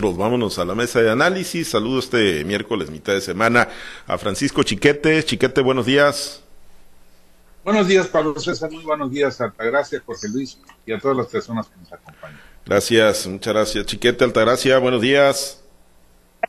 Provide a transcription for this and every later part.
Vámonos a la mesa de análisis. Saludo este miércoles, mitad de semana, a Francisco Chiquete. Chiquete, buenos días. Buenos días, Pablo César. Muy buenos días, Altagracia, Jorge Luis y a todas las personas que nos acompañan. Gracias, muchas gracias. Chiquete, Altagracia, buenos días.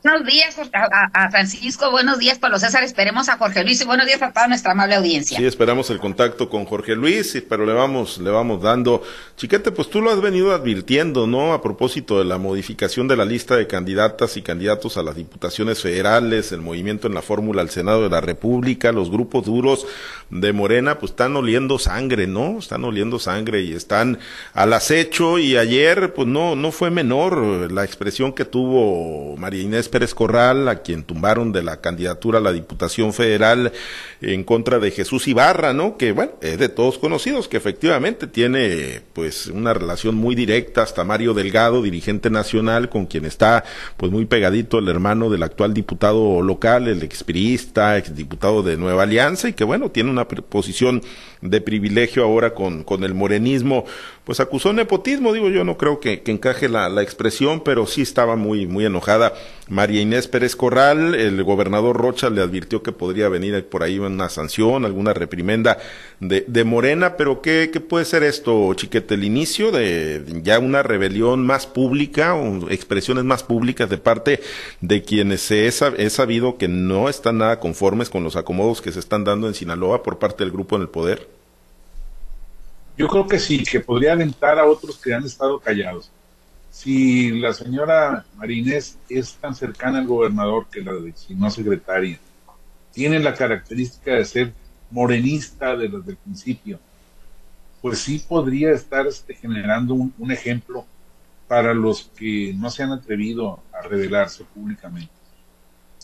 Buenos días a, Francisco, buenos días Pablo César, esperemos a Jorge Luis y buenos días a toda nuestra amable audiencia. Sí, esperamos el contacto con Jorge Luis, pero le vamos, le vamos dando. Chiquete, pues tú lo has venido advirtiendo, ¿no? A propósito de la modificación de la lista de candidatas y candidatos a las diputaciones federales, el movimiento en la fórmula al Senado de la República, los grupos duros de Morena, pues están oliendo sangre, ¿no? Están oliendo sangre y están al acecho y ayer, pues no, no fue menor la expresión que tuvo María Inés Pérez Corral, a quien tumbaron de la candidatura a la Diputación Federal en contra de Jesús Ibarra, ¿no? Que bueno, es de todos conocidos, que efectivamente tiene pues una relación muy directa hasta Mario Delgado, dirigente nacional, con quien está pues muy pegadito el hermano del actual diputado local, el expirista, exdiputado de Nueva Alianza, y que bueno, tiene una posición de privilegio ahora con, con el morenismo, pues acusó nepotismo, digo yo no creo que, encaje la, la, expresión, pero sí estaba muy, muy enojada María Inés Pérez Corral, el gobernador Rocha le advirtió que podría venir por ahí una sanción, alguna reprimenda de, de Morena, pero ¿qué, ¿qué, puede ser esto, Chiquete? ¿El inicio de ya una rebelión más pública o expresiones más públicas de parte de quienes se he sabido que no están nada conformes con los acomodos que se están dando en Sinaloa por parte del grupo en el poder? Yo creo que sí, que podría alentar a otros que han estado callados. Si la señora Marinés es tan cercana al gobernador que la designó secretaria, tiene la característica de ser morenista desde el principio, pues sí podría estar este, generando un, ejemplo para los que no se han atrevido a revelarse públicamente.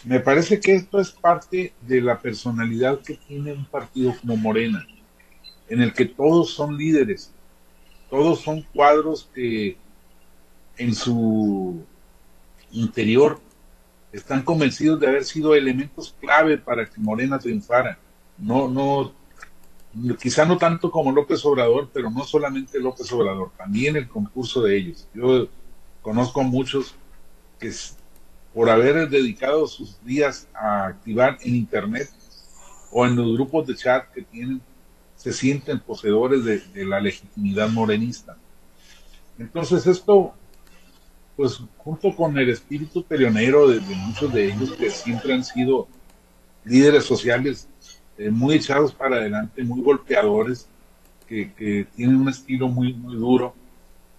Me parece que esto es parte de la personalidad que tiene un partido como Morena en el que todos son líderes, todos son cuadros que en su interior están convencidos de haber sido elementos clave para que Morena triunfara. No, no, quizá no tanto como López Obrador, pero no solamente López Obrador, también el concurso de ellos. Yo conozco muchos que por haber dedicado sus días a activar en Internet o en los grupos de chat que tienen, se sienten poseedores de, la legitimidad morenista. Entonces esto, pues junto con el espíritu peleonero de, muchos de ellos que siempre han sido líderes sociales eh, muy echados para adelante, muy golpeadores, que, tienen un estilo muy, muy duro,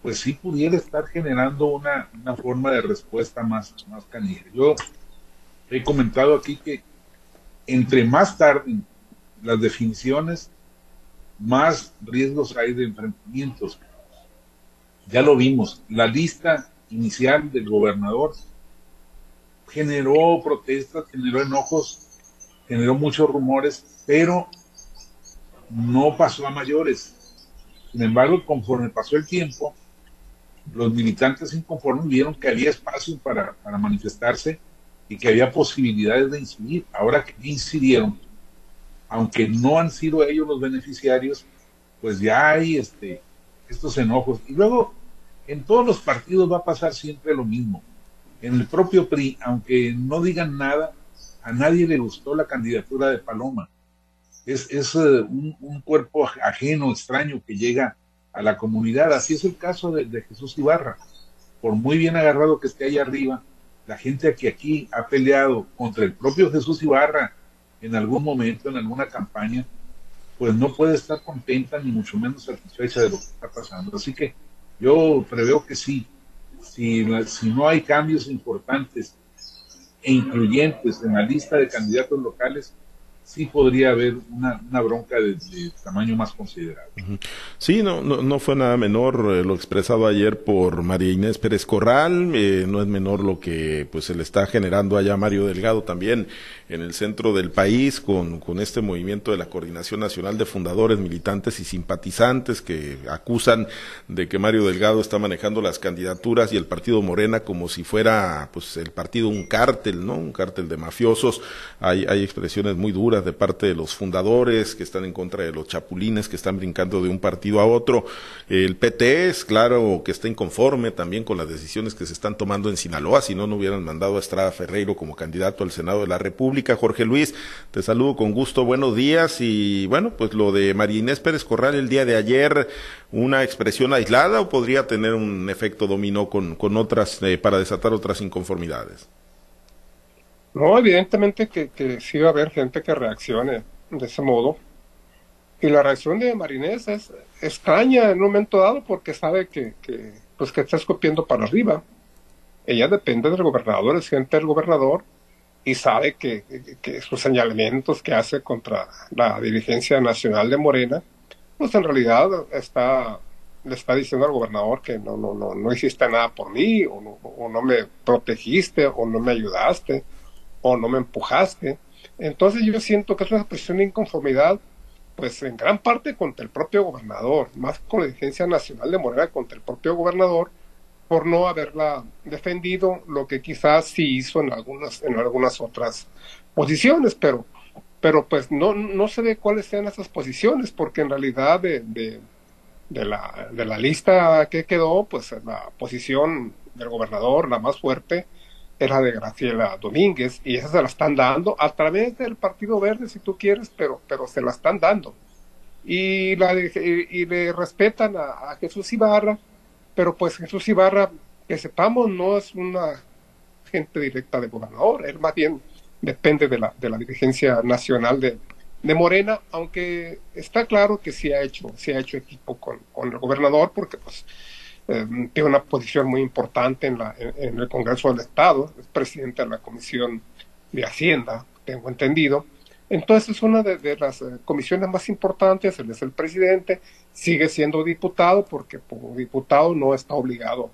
pues sí pudiera estar generando una, una forma de respuesta más, más. Yo he comentado aquí que entre más tarde las definiciones más riesgos hay de enfrentamientos. Ya lo vimos, la lista inicial del gobernador generó protestas, generó enojos, generó muchos rumores, pero no pasó a mayores. Sin embargo, conforme pasó el tiempo, los militantes inconformes vieron que había espacio para, para manifestarse y que había posibilidades de incidir. Ahora que incidieron, aunque no han sido ellos los beneficiarios, pues ya hay este, estos enojos. Y luego, en todos los partidos va a pasar siempre lo mismo. En el propio PRI, aunque no digan nada, a nadie le gustó la candidatura de Paloma. Es, es eh, un, cuerpo ajeno, extraño, que llega a la comunidad. Así es el caso de, de Jesús Ibarra. Por muy bien agarrado que esté ahí arriba, la gente que aquí ha peleado contra el propio Jesús Ibarra, en algún momento, en alguna campaña, pues no puede estar contenta ni mucho menos satisfecha de lo que está pasando. Así que yo preveo que sí, si, si no hay cambios importantes e incluyentes en la lista de candidatos locales, sí podría haber una, una bronca de, tamaño más considerable. Sí, no, no, no fue nada menor eh, lo expresado ayer por María Inés Pérez Corral, eh, no es menor lo que pues se le está generando allá Mario Delgado también en el centro del país con, con este movimiento de la Coordinación Nacional de Fundadores, Militantes y Simpatizantes que acusan de que Mario Delgado está manejando las candidaturas y el partido Morena como si fuera pues el partido un cártel, ¿no? Un cártel de mafiosos. Hay, hay expresiones muy duras de parte de los fundadores que están en contra de los chapulines que están brincando de un partido a otro. El PT es claro que está inconforme también con las decisiones que se están tomando en Sinaloa, si no, no hubieran mandado a Estrada Ferreiro como candidato al Senado de la República. Jorge Luis, te saludo con gusto, buenos días y bueno, pues lo de María Inés Pérez Corral el día de ayer, una expresión aislada o podría tener un efecto dominó con, con otras, eh, para desatar otras inconformidades? No, evidentemente que, que sí va a haber gente que reaccione de ese modo. Y la reacción de Marinés es extraña en un momento dado porque sabe que, que, pues que está escupiendo para arriba. Ella depende del gobernador, es gente del gobernador y sabe que, que, sus señalamientos que hace contra la dirigencia nacional de Morena, pues en realidad está le está diciendo al gobernador que no, no, no, no hiciste nada por mí, o no, o no me protegiste, o no me ayudaste, o no me empujaste. Entonces yo siento que es una expresión de inconformidad, pues en gran parte contra el propio gobernador, más con la dirigencia nacional de Morena contra el propio gobernador, por no haberla defendido, lo que quizás sí hizo en algunas, en algunas otras posiciones, pero, pero pues no, no sé de cuáles sean esas posiciones, porque en realidad de, de de la, de la lista que quedó, pues la posición del gobernador, la más fuerte, era de Graciela Domínguez, y esa se la están dando a través del Partido Verde, si tú quieres, pero, pero se la están dando. Y, la y, le respetan a, Jesús Ibarra, pero pues Jesús Ibarra, que sepamos, no es una gente directa del gobernador, él más bien depende de la, de la dirigencia nacional de, de Morena, aunque está claro que sí ha hecho, sí ha hecho equipo con, el gobernador, porque pues eh, tiene una posición muy importante en, la, en, el Congreso del Estado, es presidente de la Comisión de Hacienda, tengo entendido. Entonces es una de, las eh, comisiones más importantes, él es el presidente, sigue siendo diputado porque como diputado no está obligado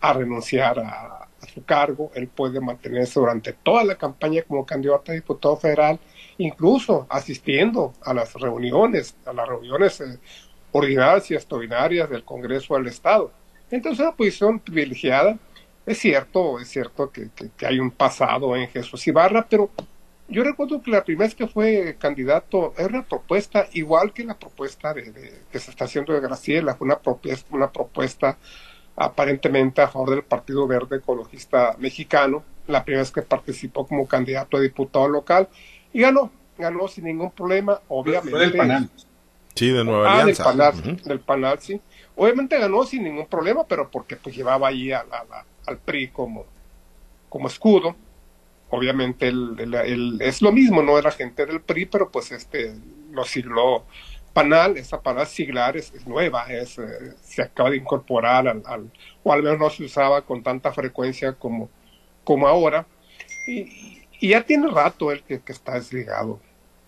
a renunciar a, su cargo, él puede mantenerse durante toda la campaña como candidato a diputado federal incluso asistiendo a las reuniones, a las reuniones eh, ordinarias y extraordinarias del Congreso del Estado. Entonces, una posición privilegiada. Es cierto, es cierto que, hay un pasado en Jesús Ibarra, pero yo recuerdo que la primera vez que fue candidato era una propuesta igual que la propuesta de, que se está haciendo de Graciela, fue una, propuesta, una propuesta aparentemente a favor del Partido Verde Ecologista Mexicano, la primera vez que participó como candidato a diputado local y ganó, ganó sin ningún problema, obviamente. del Panal. Sí, de Nueva ah, Alianza. Del Panal, sí. Obviamente ganó sin ningún problema, pero porque pues llevaba ahí al PRI como, como escudo. Obviamente él, es lo mismo, no era gente del PRI, pero pues este lo sigló Panal, esa palabra siglar es, nueva, es, eh, se acaba de incorporar al, al, o al menos no se usaba con tanta frecuencia como, como ahora. Y, ya tiene rato el que, está desligado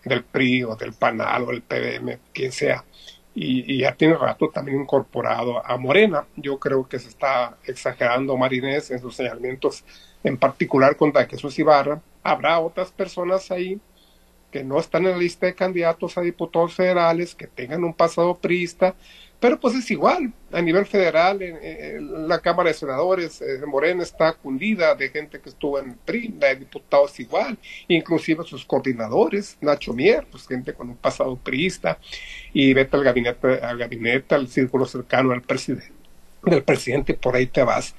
del PRI o del PANAL o del PDM, quien sea. Y, ya tiene rato también incorporado a Morena. Yo creo que se está exagerando Marinés en sus señalamientos, en particular contra Jesús Ibarra. Habrá otras personas ahí que no están en la lista de candidatos a diputados federales, que tengan un pasado priista, pero pues es igual, a nivel federal, en, la Cámara de Senadores, eh, Morena está cundida de gente que estuvo en PRI, de diputados igual, inclusive sus coordinadores, Nacho Mier, pues gente con un pasado priista, y vete al gabinete, al gabinete, al círculo cercano al presidente del presidente, por ahí te vas.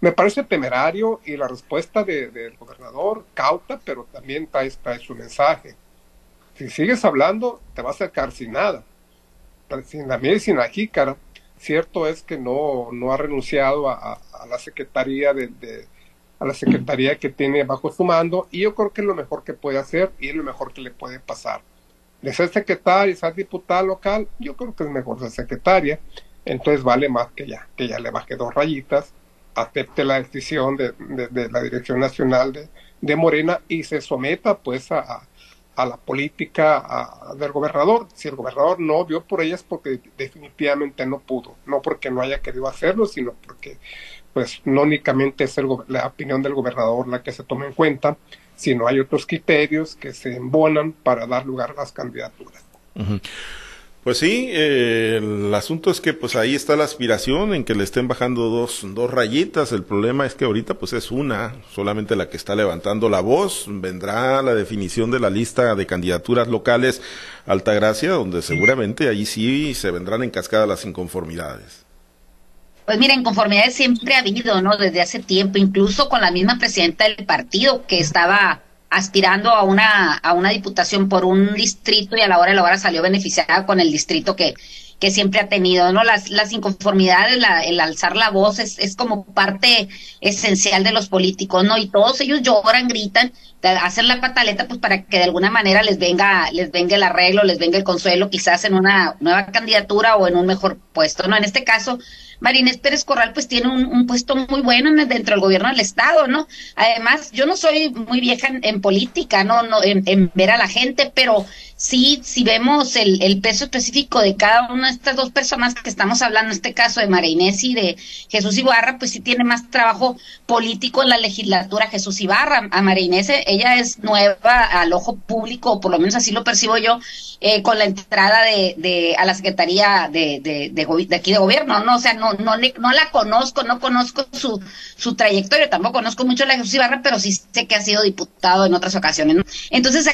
Me parece temerario y la respuesta del gobernador cauta, pero también trae, trae su mensaje. Si sigues hablando, te vas a quedar sin nada sin la miel y sin. Cierto es que no, no ha renunciado a, la secretaría de, a la secretaría que tiene bajo su mando y yo creo que es lo mejor que puede hacer y es lo mejor que le puede pasar. De ser secretaria, ser diputada local, yo creo que es mejor ser secretaria, entonces vale más que ya, que ya le baje dos rayitas, acepte la decisión de, de, la Dirección Nacional de, de Morena y se someta pues a, a la política del gobernador. Si el gobernador no vio por ellas porque definitivamente no pudo, no porque no haya querido hacerlo, sino porque pues no únicamente es la opinión del gobernador la que se toma en cuenta, sino hay otros criterios que se embonan para dar lugar a las candidaturas. Pues sí, eh, el asunto es que pues ahí está la aspiración en que le estén bajando dos, dos rayitas. El problema es que ahorita pues es una, solamente la que está levantando la voz. Vendrá la definición de la lista de candidaturas locales Altagracia, donde seguramente ahí sí se vendrán en cascada las inconformidades. Pues mira, inconformidades siempre ha habido, ¿no? Desde hace tiempo, incluso con la misma presidenta del partido que estaba aspirando a una, a una diputación por un distrito y a la hora de la hora salió beneficiada con el distrito que, que siempre ha tenido, ¿no? Las, las inconformidades, el alzar la voz es, es como parte esencial de los políticos, ¿no? Y todos ellos lloran, gritan, hacen la pataleta, pues para que de alguna manera les venga, les venga el arreglo, les venga el consuelo, quizás en una nueva candidatura o en un mejor puesto, ¿no? En este caso, Marinés Pérez Corral pues tiene un, puesto muy bueno dentro del gobierno del Estado, ¿no? Además, yo no soy muy vieja en, política, ¿no? no en, ver a la gente, pero sí, si vemos el, el, peso específico de cada una de estas dos personas que estamos hablando, en este caso de Marinés y de Jesús Ibarra, pues sí tiene más trabajo político en la legislatura Jesús Ibarra. A Marinés, ella es nueva al ojo público, por lo menos así lo percibo yo, eh, con la entrada de, de a la Secretaría de, de, aquí de gobierno, ¿no? O sea, no, no, no la conozco, no conozco su, su trayectoria, tampoco conozco mucho la Jesús Ibarra, pero sí sé que ha sido diputado en otras ocasiones, ¿no? Entonces,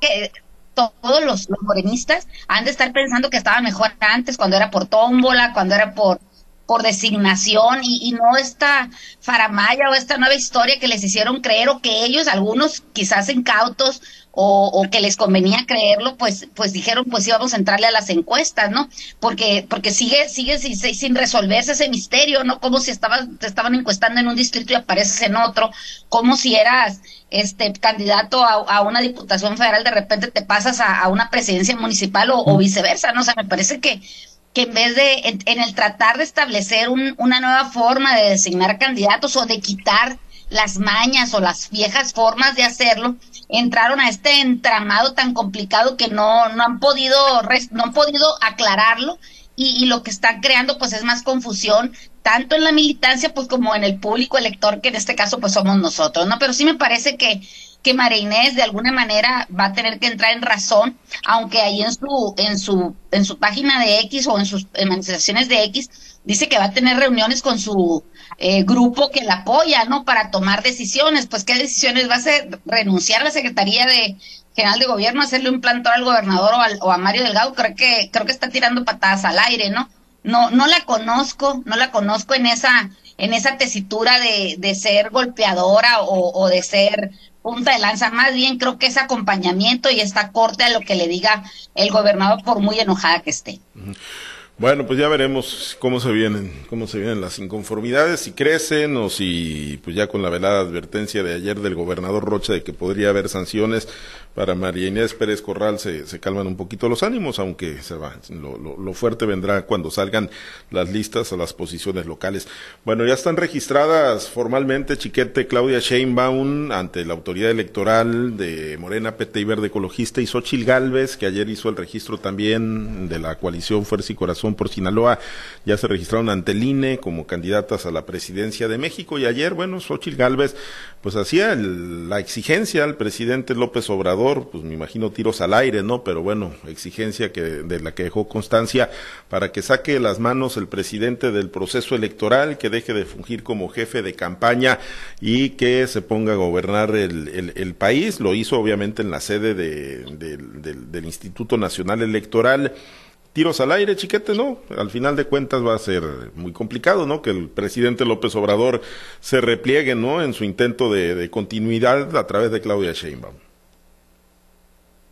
que todos los, morenistas han de estar pensando que estaba mejor antes, cuando era por tómbola, cuando era por por designación y, y, no esta faramaya o esta nueva historia que les hicieron creer o que ellos, algunos quizás incautos o, que les convenía creerlo, pues, pues dijeron, pues íbamos a entrarle a las encuestas, ¿no? Porque, porque sigue, sigue sin, sin resolverse ese misterio, ¿no? Como si estabas, te estaban encuestando en un distrito y apareces en otro, como si eras este candidato a, una diputación federal, de repente te pasas a, una presidencia municipal o, viceversa, ¿no? O sea, me parece que que en vez de, en, el tratar de establecer una nueva forma de designar candidatos o de quitar las mañas o las viejas formas de hacerlo, entraron a este entramado tan complicado que no, no han podido, no han podido aclararlo y, y, lo que están creando pues es más confusión tanto en la militancia pues como en el público elector que en este caso pues somos nosotros, ¿no? Pero sí me parece que que María Inés de alguna manera va a tener que entrar en razón, aunque ahí en su en su en su página de X o en sus manifestaciones de X dice que va a tener reuniones con su eh, grupo que la apoya, ¿no? Para tomar decisiones. Pues, ¿qué decisiones va a hacer? ¿Renunciar a la Secretaría de General de Gobierno, hacerle un plantón al gobernador o, a Mario Delgado? Creo que, creo que está tirando patadas al aire, ¿no? No, no la conozco, no la conozco en esa, en esa tesitura de, de ser golpeadora o, o de ser punta de lanza, más bien creo que es acompañamiento y está corte a lo que le diga el gobernador por muy enojada que esté. Bueno, pues ya veremos cómo se vienen, cómo se vienen las inconformidades, si crecen o si, pues ya con la velada advertencia de ayer del gobernador Rocha de que podría haber sanciones para María Inés Pérez Corral se, se calman un poquito los ánimos, aunque se va, lo, lo, fuerte vendrá cuando salgan las listas a las posiciones locales. Bueno, ya están registradas formalmente Chiquete Claudia Sheinbaum ante la autoridad electoral de Morena, PT y Verde Ecologista y Xochil Gálvez, que ayer hizo el registro también de la coalición Fuerza y Corazón por Sinaloa ya se registraron ante el INE como candidatas a la presidencia de México y ayer, bueno, Xochitl Gálvez pues hacía la exigencia al presidente López Obrador, pues me imagino tiros al aire, ¿no? Pero bueno, exigencia que de la que dejó constancia para que saque las manos el presidente del proceso electoral, que deje de fungir como jefe de campaña y que se ponga a gobernar el, país. Lo hizo obviamente en la sede de, del Instituto Nacional Electoral tiros al aire, chiquete, ¿no? Al final de cuentas va a ser muy complicado, ¿no? Que el presidente López Obrador se repliegue, ¿no? En su intento de, continuidad a través de Claudia Sheinbaum.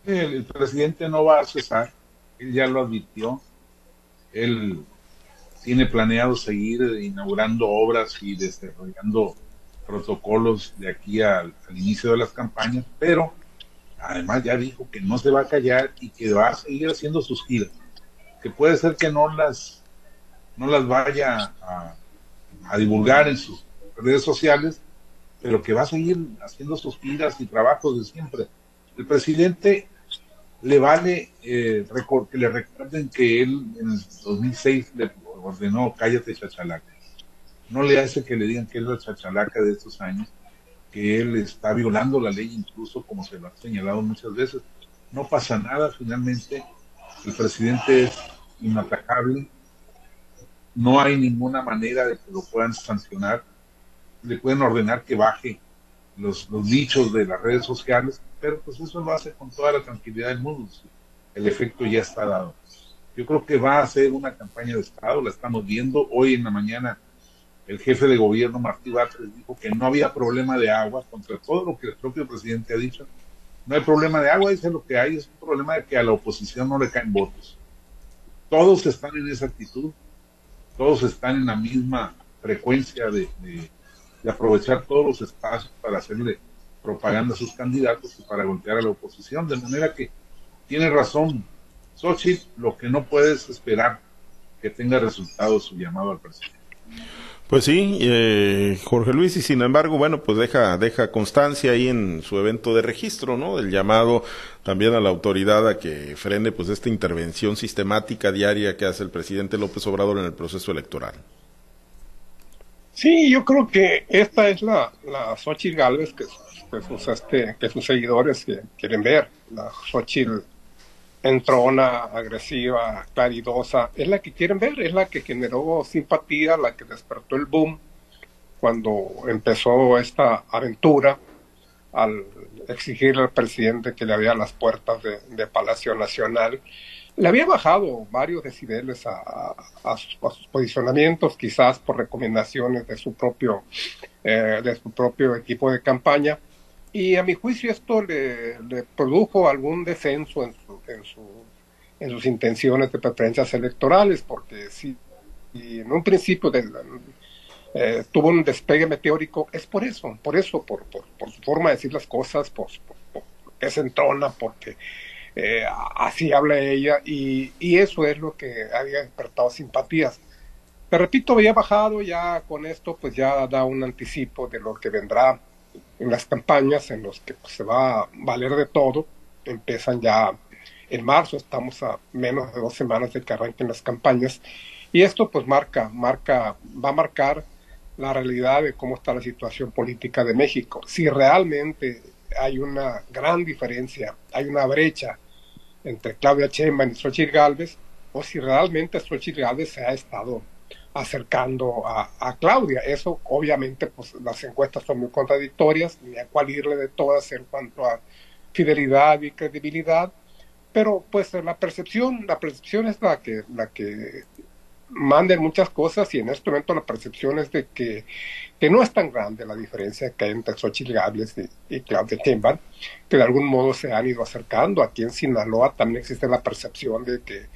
El, presidente no va a cesar, él ya lo advirtió, él tiene planeado seguir inaugurando obras y desarrollando protocolos de aquí al inicio de las campañas, pero además ya dijo que no se va a callar y que va a seguir haciendo sus giras que puede ser que no las, no las vaya a, divulgar en sus redes sociales, pero que va a seguir haciendo sus giras y trabajos de siempre. El presidente le vale eh, que le recuerden que él en el 2006 le ordenó cállate chachalaca. No le hace que le digan que es la chachalaca de estos años, que él está violando la ley incluso como se lo ha señalado muchas veces. No pasa nada, finalmente El presidente es inatacable, no hay ninguna manera de que lo puedan sancionar, le pueden ordenar que baje los, los dichos de las redes sociales, pero pues eso lo hace con toda la tranquilidad del mundo. El efecto ya está dado. Yo creo que va a ser una campaña de Estado, la estamos viendo. Hoy en la mañana el jefe de gobierno, Martí Batres, dijo que no había problema de agua, contra todo lo que el propio presidente ha dicho. No hay problema de agua, dice lo que hay es un problema de que a la oposición no le caen votos. Todos están en esa actitud, todos están en la misma frecuencia de de aprovechar todos los espacios para hacerle propaganda a sus candidatos y para golpear a la oposición. De manera que tiene razón Xochitl, lo que no puedes esperar que tenga resultados su llamado al presidente. Pues sí, eh, Jorge Luis, y sin embargo, bueno, pues deja, deja constancia ahí en su evento de registro, ¿no? Del llamado también a la autoridad a que frene pues esta intervención sistemática diaria que hace el presidente López Obrador en el proceso electoral. Sí, yo creo que esta es la, la Xochitl Galvez que, sus, este, que sus seguidores quieren ver. La Xochitl entrona, agresiva, claridosa, es la que quieren ver, es la que generó simpatía, la que despertó el boom cuando empezó esta aventura al exigirle al presidente que le abría las puertas de Palacio Nacional le había bajado varios decibeles a, sus, posicionamientos, quizás por recomendaciones de su propio, eh, de su propio equipo de campaña. Y a mi juicio esto le, produjo algún descenso en, en, sus intenciones de preferencias electorales, porque si, en un principio eh, tuvo un despegue meteórico, es por eso, por eso, por, su forma de decir las cosas, por, por, se entrona, porque eh, así habla ella y, eso es lo que había despertado simpatías. Te repito, había bajado ya con esto, pues ya da un anticipo de lo que vendrá en las campañas en los que pues, se va a valer de todo. Empiezan ya en marzo, estamos a menos de dos semanas de que arranquen las campañas y esto pues marca, marca, va a marcar la realidad de cómo está la situación política de México. Si realmente hay una gran diferencia, hay una brecha entre Claudia Sheinbaum y Xochitl Galvez, o si realmente Xochitl Galvez se ha estado acercando a, Claudia. Eso, obviamente, pues las encuestas son muy contradictorias, ni a cuál irle de todas en cuanto a fidelidad y credibilidad, pero pues la percepción, la percepción es la que, la que manden muchas cosas y en este momento la percepción es de que, que no es tan grande la diferencia que hay entre Xochitl Gables y, Claudia Sheinbaum, que de algún modo se han ido acercando. Aquí en Sinaloa también existe la percepción de que,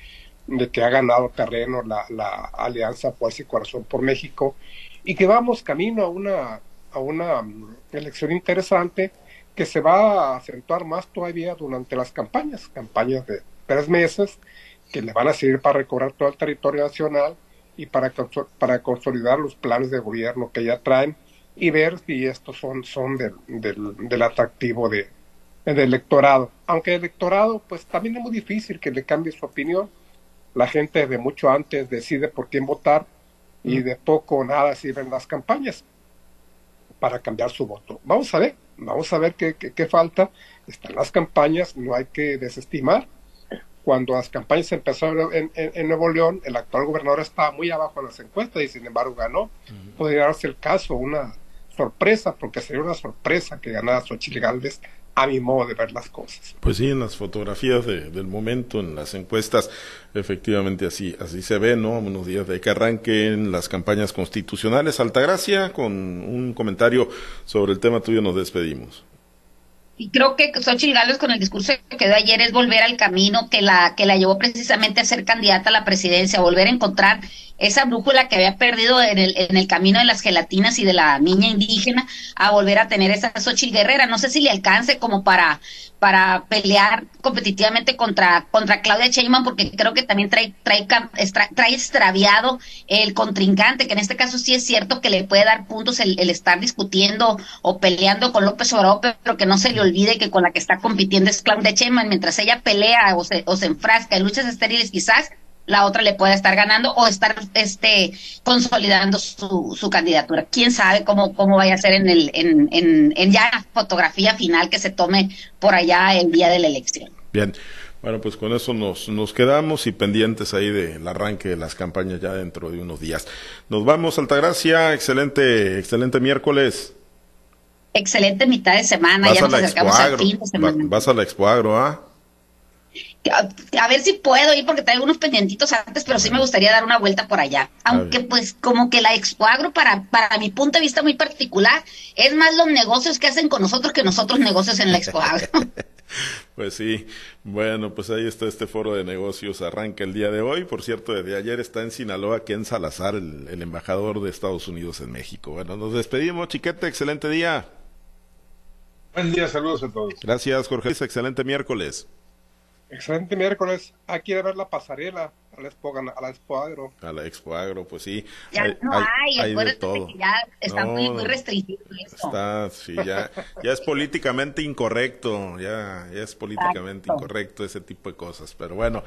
de que ha ganado terreno la, la alianza Fuerza y Corazón por México y que vamos camino a una, a una mm, elección interesante que se va a acentuar más todavía durante las campañas, campañas de tres meses, que le van a servir para recorrer todo el territorio nacional y para, para consolidar los planes de gobierno que ya traen y ver si estos son, son del, del, atractivo de, del electorado. Aunque el electorado, pues también es muy difícil que le cambie su opinión. La gente de mucho antes decide por quién votar y mm. de poco o nada sirven las campañas para cambiar su voto. Vamos a ver, vamos a ver qué, qué, qué falta. Están las campañas, no hay que desestimar cuando las campañas empezaron en, en, Nuevo León, el actual gobernador estaba muy abajo en las encuestas y sin embargo ganó. Podría darse el caso, una sorpresa, porque sería una sorpresa que ganara Xochitl Galvez a mi modo de ver las cosas. Pues sí, en las fotografías del momento, en las encuestas, efectivamente así, así se ve, ¿no? Unos días de que arranquen las campañas constitucionales. Altagracia, con un comentario sobre el tema tuyo nos despedimos y creo que Xochitl Gálvez con el discurso que quedó ayer es volver al camino que la que la llevó precisamente a ser candidata a la presidencia, volver a encontrar esa brújula que había perdido en el, en el camino de las gelatinas y de la niña indígena, a volver a tener esa Xochitl Guerrera. No sé si le alcance como para para pelear competitivamente contra, contra Claudia Sheinbaum, porque creo que también trae, trae, trae extraviado el contrincante, que en este caso sí es cierto que le puede dar puntos el, estar discutiendo o peleando con López Obrador, pero que no se le olvide que con la que está compitiendo es Claudia Sheinbaum, mientras ella pelea o se, o se enfrasca en luchas estériles quizás, la otra le puede estar ganando o estar este consolidando su, su candidatura. Quién sabe cómo, cómo vaya a ser en el, en, en, en ya la fotografía final que se tome por allá el día de la elección. Bien. Bueno, pues con eso nos, nos quedamos y pendientes ahí del arranque de las campañas ya dentro de unos días. Nos vamos, Altagracia, excelente, excelente miércoles. Excelente mitad de semana, ya nos acercamos al fin de semana. vas a la Expo Agro, ¿ah? A, ver si puedo ir porque traigo unos pendientitos antes, pero sí me gustaría dar una vuelta por allá. Aunque pues como que la Expo Agro para, para mi punto de vista muy particular es más los negocios que hacen con nosotros que nosotros negocios en la Expo Agro. pues sí, bueno, pues ahí está este foro de negocios, arranca el día de hoy. Por cierto, desde ayer está en Sinaloa Ken Salazar, el, el embajador de Estados Unidos en México. Bueno, nos despedimos, chiquete, excelente día. Buen día, saludos a todos. Gracias, Jorge. Excelente miércoles. Excelente miércoles. Aquí de ver la pasarela a la Expo, a la Expo Agro. A la Expo Agro, pues sí. Ya no hay, hay, de todo. Que ya está muy, muy restringido eso. Está, sí, ya, ya es políticamente incorrecto, ya, ya es políticamente incorrecto ese tipo de cosas. Pero bueno,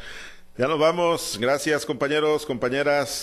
ya nos vamos. Gracias, compañeros, compañeras.